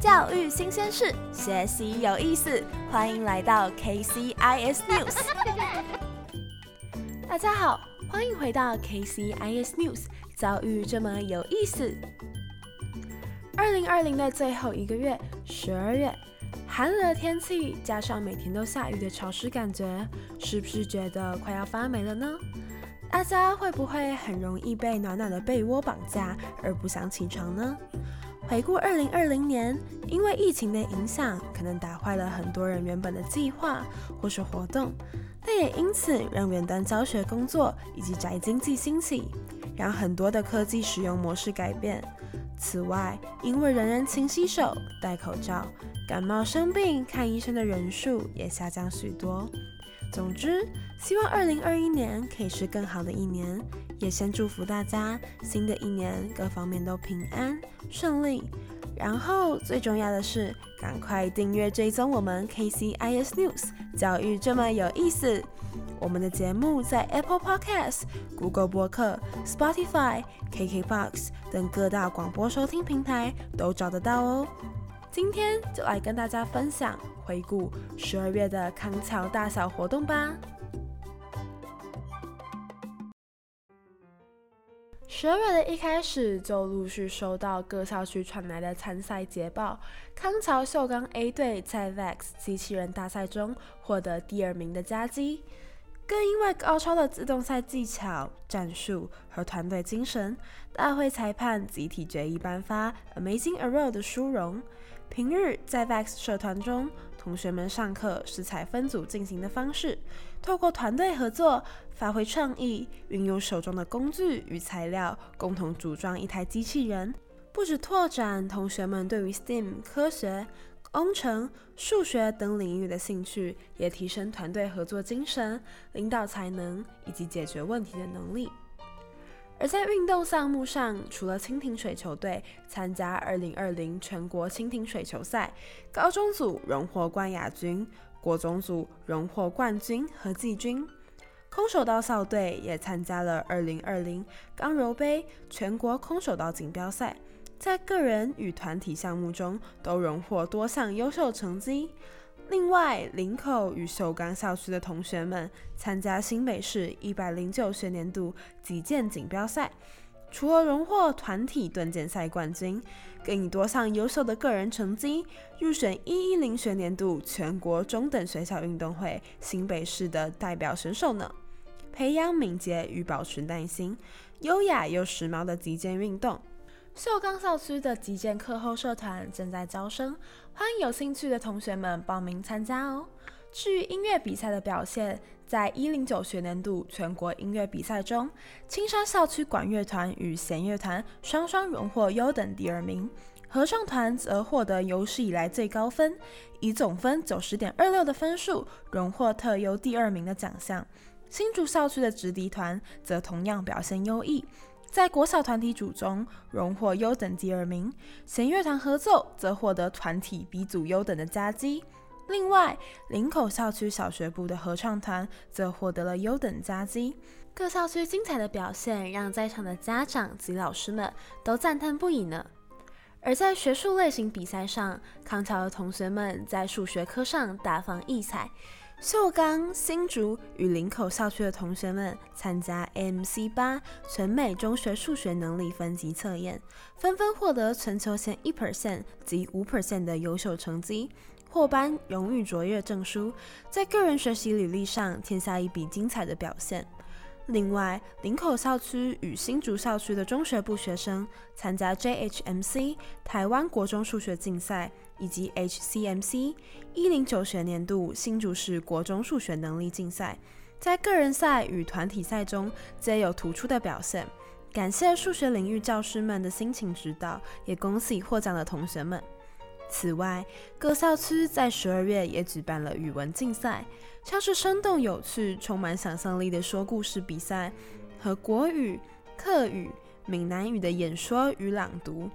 教育新鲜事，学习有意思，欢迎来到 KCIS News。大家好，欢迎回到 KCIS News，遭遇这么有意思。二零二零的最后一个月，十二月，寒冷的天气加上每天都下雨的潮湿感觉，是不是觉得快要发霉了呢？大家会不会很容易被暖暖的被窝绑架而不想起床呢？回顾二零二零年，因为疫情的影响，可能打坏了很多人原本的计划或是活动，但也因此让远端教学工作以及宅经济兴起，让很多的科技使用模式改变。此外，因为人人勤洗手、戴口罩，感冒生病看医生的人数也下降许多。总之，希望二零二一年可以是更好的一年，也先祝福大家新的一年各方面都平安顺利。然后最重要的是，赶快订阅追踪我们 KCIS News，教育这么有意思。我们的节目在 Apple Podcast、Google 播客、Spotify、KKBox 等各大广播收听平台都找得到哦。今天就来跟大家分享。回顾十二月的康桥大小活动吧。十二月的一开始，就陆续收到各校区传来的参赛捷报。康桥秀钢 A 队在 VEX 机器人大赛中获得第二名的佳绩，更因为高超的自动赛技巧、战术和团队精神，大会裁判集体决议颁发 Amazing Arrow 的殊荣。平日在 VEX 社团中。同学们上课是采分组进行的方式，透过团队合作，发挥创意，运用手中的工具与材料，共同组装一台机器人。不止拓展同学们对于 STEAM 科学、工程、数学等领域的兴趣，也提升团队合作精神、领导才能以及解决问题的能力。而在运动项目上，除了蜻蜓水球队参加2020全国蜻蜓水球赛，高中组荣获冠亚军，国中组荣获冠军和季军。空手道校队也参加了二零二零刚柔杯全国空手道锦标赛，在个人与团体项目中都荣获多项优秀成绩。另外，林口与秀冈校区的同学们参加新北市一百零九学年度击剑锦标赛，除了荣获团体盾剑赛冠军，更以多项优秀的个人成绩入选一一零学年度全国中等学校运动会新北市的代表选手呢。培养敏捷与保持耐心、优雅又时髦的击剑运动。秀冈校区的击剑课后社团正在招生，欢迎有兴趣的同学们报名参加哦。至于音乐比赛的表现，在一零九学年度全国音乐比赛中，青山校区管乐团与弦乐团双双荣获优等第二名，合唱团则获得有史以来最高分，以总分九十点二六的分数荣获特优第二名的奖项。新竹校区的直笛团则同样表现优异。在国小团体组中荣获优等第二名，弦乐团合奏则获得团体 B 组优等的佳绩。另外，林口校区小学部的合唱团则获得了优等佳绩。各校区精彩的表现，让在场的家长及老师们都赞叹不已呢。而在学术类型比赛上，康桥的同学们在数学科上大放异彩。秀冈、新竹与林口校区的同学们参加 MC 八全美中学数学能力分级测验，纷纷获得全球前一 percent 及五 percent 的优秀成绩，获颁荣誉卓越证书，在个人学习履历上添下一笔精彩的表现。另外，林口校区与新竹校区的中学部学生参加 JHMC 台湾国中数学竞赛，以及 HCMC 一零九学年度新竹市国中数学能力竞赛，在个人赛与团体赛中皆有突出的表现。感谢数学领域教师们的辛勤指导，也恭喜获奖的同学们。此外，各校区在十二月也举办了语文竞赛，像是生动有趣、充满想象力的说故事比赛，和国语、客语、闽南语的演说与朗读，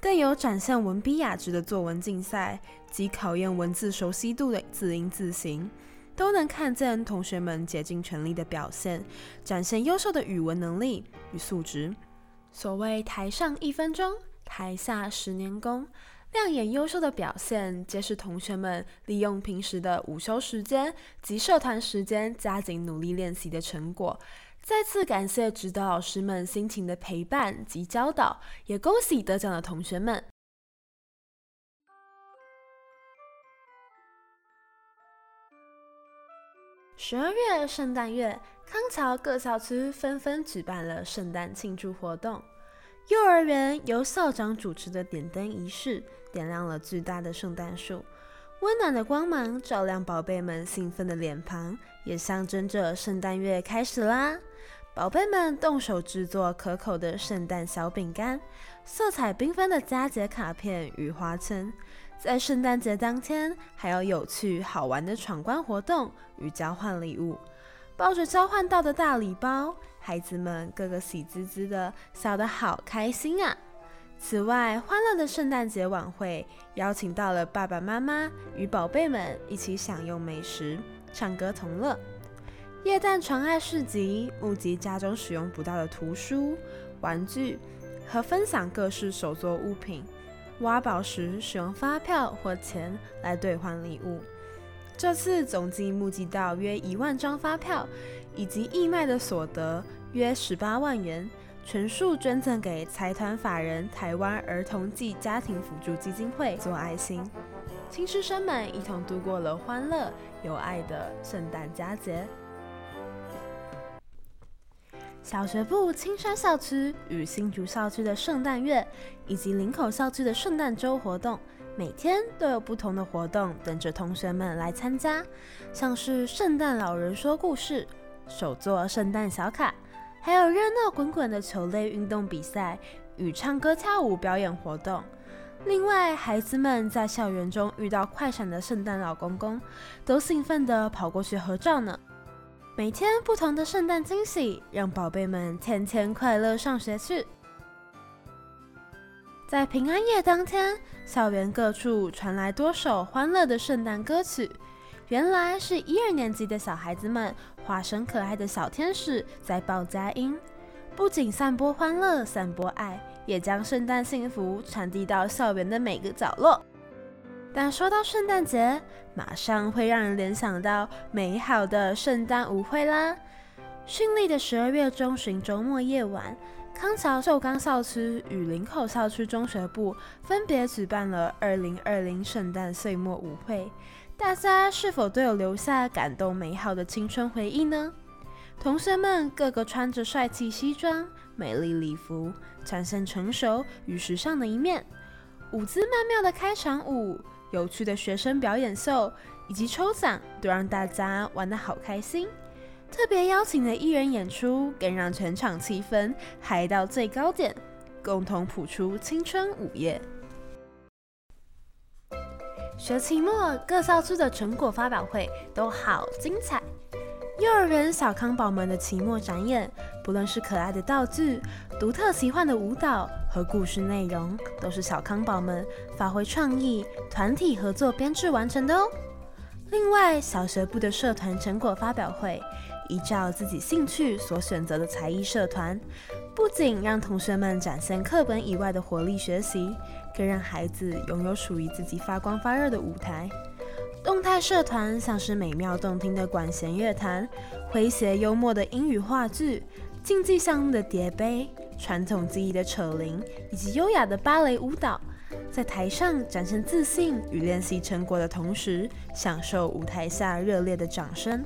更有展现文笔雅致的作文竞赛及考验文字熟悉度的字音字形，都能看见同学们竭尽全力的表现，展现优秀的语文能力与素质。所谓台上一分钟，台下十年功。亮眼优秀的表现，皆是同学们利用平时的午休时间及社团时间，加紧努力练习的成果。再次感谢指导老师们辛勤的陪伴及教导，也恭喜得奖的同学们。十二月圣诞月，康桥各校区纷纷举办了圣诞庆祝活动。幼儿园由校长主持的点灯仪式，点亮了巨大的圣诞树，温暖的光芒照亮宝贝们兴奋的脸庞，也象征着圣诞月开始啦。宝贝们动手制作可口的圣诞小饼干，色彩缤纷的佳节卡片与花圈。在圣诞节当天，还有有趣好玩的闯关活动与交换礼物。抱着交换到的大礼包，孩子们个个喜滋滋的，笑得好开心啊！此外，欢乐的圣诞节晚会邀请到了爸爸妈妈与宝贝们一起享用美食、唱歌同乐。夜诞传爱市集募集家中使用不到的图书、玩具和分享各式手作物品。挖宝时使用发票或钱来兑换礼物。这次总计募集到约一万张发票，以及义卖的所得约十八万元，全数捐赠给财团法人台湾儿童暨家庭辅助基金会做爱心。亲师生们一同度过了欢乐有爱的圣诞佳节。小学部青山校区与新竹校区的圣诞月，以及林口校区的圣诞周活动，每天都有不同的活动等着同学们来参加，像是圣诞老人说故事、手作圣诞小卡，还有热闹滚滚的球类运动比赛与唱歌跳舞表演活动。另外，孩子们在校园中遇到快闪的圣诞老公公，都兴奋地跑过去合照呢。每天不同的圣诞惊喜，让宝贝们天天快乐上学去。在平安夜当天，校园各处传来多首欢乐的圣诞歌曲。原来是一二年级的小孩子们化身可爱的小天使，在报佳音，不仅散播欢乐、散播爱，也将圣诞幸福传递到校园的每个角落。但说到圣诞节，马上会让人联想到美好的圣诞舞会啦。绚丽的十二月中旬周末夜晚，康桥寿冈校区与林口校区中学部分别举办了二零二零圣诞岁末舞会。大家是否都有留下感动美好的青春回忆呢？同学们个个穿着帅气西装、美丽礼服，展现成熟与时尚的一面。舞姿曼妙的开场舞。有趣的学生表演秀以及抽奖，都让大家玩得好开心。特别邀请的艺人演出，更让全场气氛嗨到最高点，共同谱出青春午夜。学期末各校区的成果发表会都好精彩。幼儿园小康宝们的期末展演，不论是可爱的道具、独特奇幻的舞蹈和故事内容，都是小康宝们发挥创意、团体合作编制完成的哦。另外，小学部的社团成果发表会，依照自己兴趣所选择的才艺社团，不仅让同学们展现课本以外的活力学习，更让孩子拥有属于自己发光发热的舞台。动态社团像是美妙动听的管弦乐团、诙谐幽默的英语话剧、竞技项目的叠杯、传统技艺的扯铃，以及优雅的芭蕾舞蹈，在台上展现自信与练习成果的同时，享受舞台下热烈的掌声。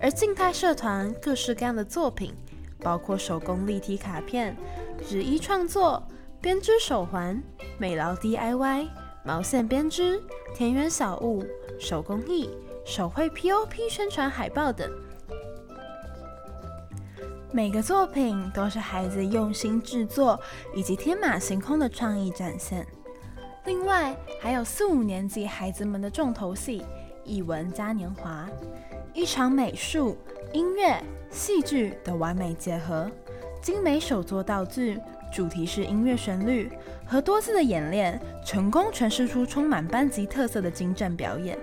而静态社团各式各样的作品，包括手工立体卡片、纸衣创作、编织手环、美劳 DIY、毛线编织、田园小物。手工艺、手绘 POP 宣传海报等，每个作品都是孩子用心制作以及天马行空的创意展现。另外，还有四五年级孩子们的重头戏——艺文嘉年华，一场美术、音乐、戏剧的完美结合，精美手作道具。主题是音乐旋律和多次的演练，成功诠释出充满班级特色的精湛表演，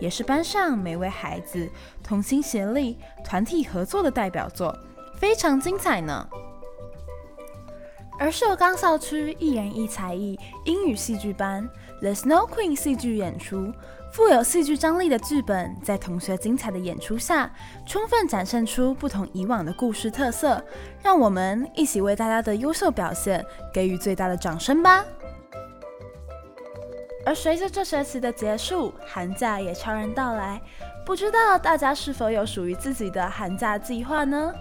也是班上每位孩子同心协力、团体合作的代表作，非常精彩呢。而秀冈校区一人一才艺英语戏剧班 The Snow Queen 戏剧演出，富有戏剧张力的剧本，在同学精彩的演出下，充分展现出不同以往的故事特色。让我们一起为大家的优秀表现给予最大的掌声吧！而随着这学期的结束，寒假也悄然到来，不知道大家是否有属于自己的寒假计划呢？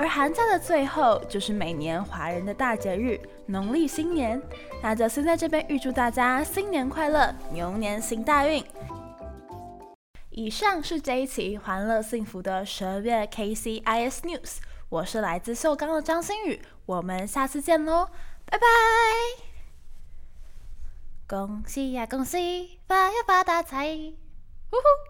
而寒假的最后，就是每年华人的大节日——农历新年。那就先在这边预祝大家新年快乐，牛年行大运。以上是这一期欢乐幸福的十二月 KCIS News，我是来自秀冈的张馨宇，我们下次见喽，拜拜！恭喜呀恭喜，发呀发大财，呼呼！